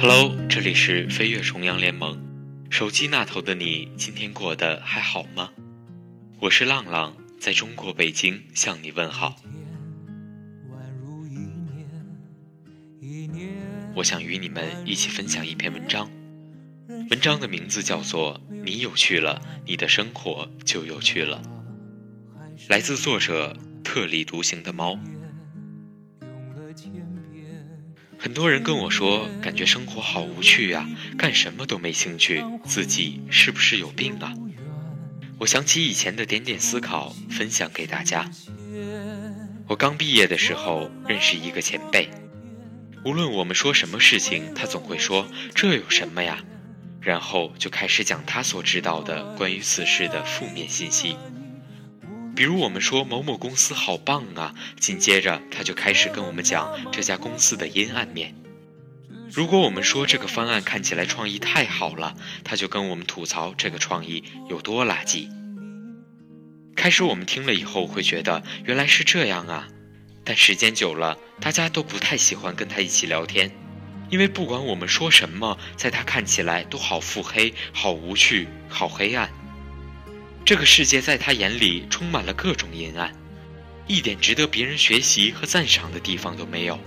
Hello，这里是飞跃重阳联盟。手机那头的你，今天过得还好吗？我是浪浪，在中国北京向你问好。我想与你们一起分享一篇文章，文章的名字叫做《你有趣了，你的生活就有趣了》，来自作者特立独行的猫。很多人跟我说，感觉生活好无趣啊，干什么都没兴趣，自己是不是有病啊？我想起以前的点点思考，分享给大家。我刚毕业的时候认识一个前辈，无论我们说什么事情，他总会说这有什么呀，然后就开始讲他所知道的关于此事的负面信息。比如我们说某某公司好棒啊，紧接着他就开始跟我们讲这家公司的阴暗面。如果我们说这个方案看起来创意太好了，他就跟我们吐槽这个创意有多垃圾。开始我们听了以后会觉得原来是这样啊，但时间久了，大家都不太喜欢跟他一起聊天，因为不管我们说什么，在他看起来都好腹黑、好无趣、好黑暗。这个世界在他眼里充满了各种阴暗，一点值得别人学习和赞赏的地方都没有，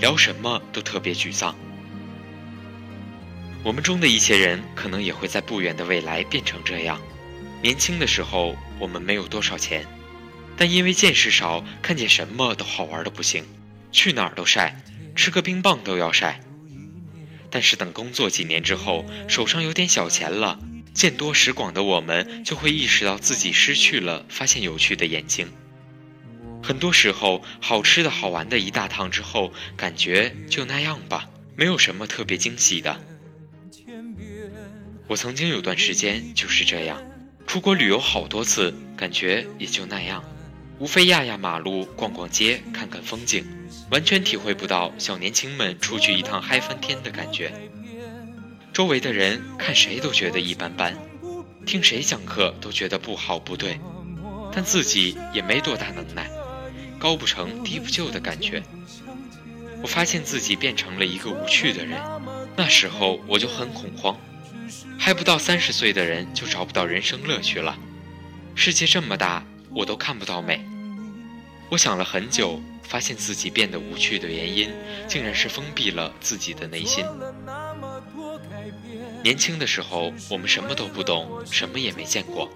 聊什么都特别沮丧。我们中的一些人可能也会在不远的未来变成这样。年轻的时候我们没有多少钱，但因为见识少，看见什么都好玩的不行，去哪儿都晒，吃个冰棒都要晒。但是等工作几年之后，手上有点小钱了。见多识广的我们，就会意识到自己失去了发现有趣的眼睛。很多时候，好吃的好玩的一大趟之后，感觉就那样吧，没有什么特别惊喜的。我曾经有段时间就是这样，出国旅游好多次，感觉也就那样，无非压压马路、逛逛街、看看风景，完全体会不到小年轻们出去一趟嗨翻天的感觉。周围的人看谁都觉得一般般，听谁讲课都觉得不好不对，但自己也没多大能耐，高不成低不就的感觉。我发现自己变成了一个无趣的人，那时候我就很恐慌，还不到三十岁的人就找不到人生乐趣了。世界这么大，我都看不到美。我想了很久，发现自己变得无趣的原因，竟然是封闭了自己的内心。年轻的时候，我们什么都不懂，什么也没见过，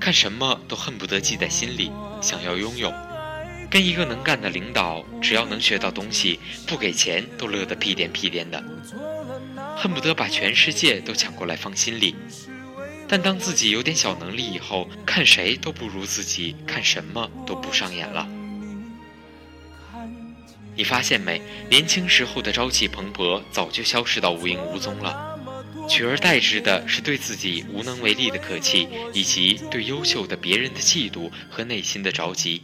看什么都恨不得记在心里，想要拥有。跟一个能干的领导，只要能学到东西，不给钱都乐得屁颠屁颠的，恨不得把全世界都抢过来放心里。但当自己有点小能力以后，看谁都不如自己，看什么都不上眼了。你发现没？年轻时候的朝气蓬勃，早就消失到无影无踪了。取而代之的是对自己无能为力的可气，以及对优秀的别人的嫉妒和内心的着急。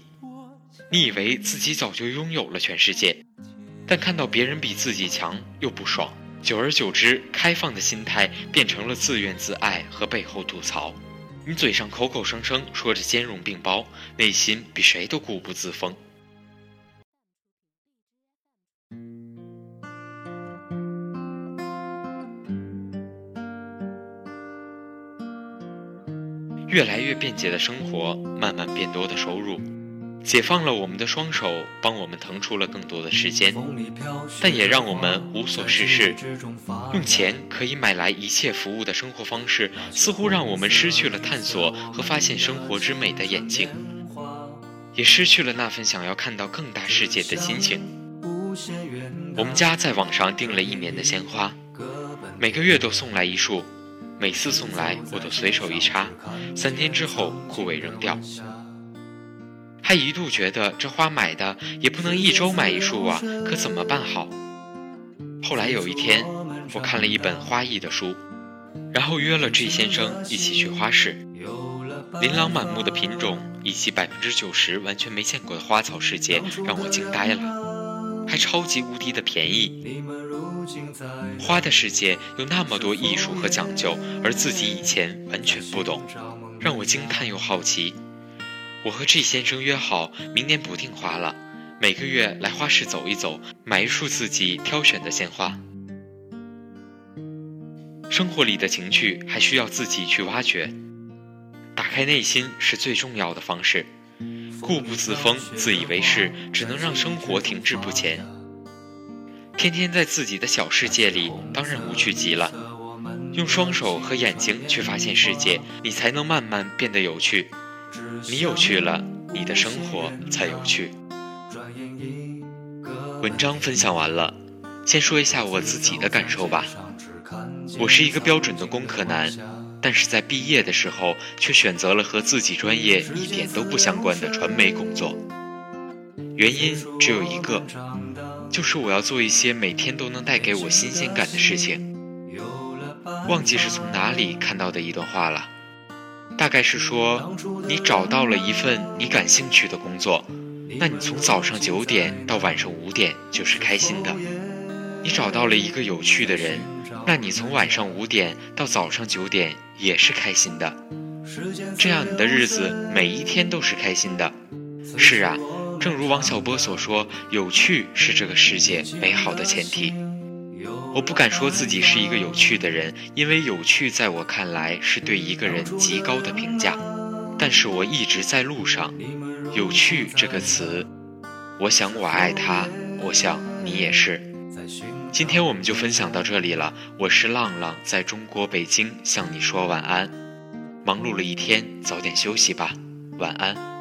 你以为自己早就拥有了全世界，但看到别人比自己强又不爽。久而久之，开放的心态变成了自怨自艾和背后吐槽。你嘴上口口声声说着兼容并包，内心比谁都固步自封。越来越便捷的生活，慢慢变多的收入，解放了我们的双手，帮我们腾出了更多的时间，但也让我们无所事事。用钱可以买来一切服务的生活方式，似乎让我们失去了探索和发现生活之美的眼睛，也失去了那份想要看到更大世界的心情。我们家在网上订了一年的鲜花，每个月都送来一束。每次送来，我都随手一插，三天之后枯萎扔掉。还一度觉得这花买的也不能一周买一束啊，可怎么办好？后来有一天，我看了一本花艺的书，然后约了 G 先生一起去花市。琳琅满目的品种以及百分之九十完全没见过的花草世界，让我惊呆了，还超级无敌的便宜。花的世界有那么多艺术和讲究，而自己以前完全不懂，让我惊叹又好奇。我和 G 先生约好，明年不订花了，每个月来花市走一走，买一束自己挑选的鲜花。生活里的情趣还需要自己去挖掘。打开内心是最重要的方式。固步自封、自以为是，只能让生活停滞不前。天天在自己的小世界里，当然无趣极了。用双手和眼睛去发现世界，你才能慢慢变得有趣。你有趣了，你的生活才有趣。文章分享完了，先说一下我自己的感受吧。我是一个标准的工科男，但是在毕业的时候却选择了和自己专业一点都不相关的传媒工作。原因只有一个，就是我要做一些每天都能带给我新鲜感的事情。忘记是从哪里看到的一段话了，大概是说，你找到了一份你感兴趣的工作，那你从早上九点到晚上五点就是开心的；你找到了一个有趣的人，那你从晚上五点到早上九点也是开心的。这样你的日子每一天都是开心的。是啊，正如王小波所说，有趣是这个世界美好的前提。我不敢说自己是一个有趣的人，因为有趣在我看来是对一个人极高的评价。但是我一直在路上，有趣这个词，我想我爱他，我想你也是。今天我们就分享到这里了，我是浪浪，在中国北京向你说晚安。忙碌了一天，早点休息吧，晚安。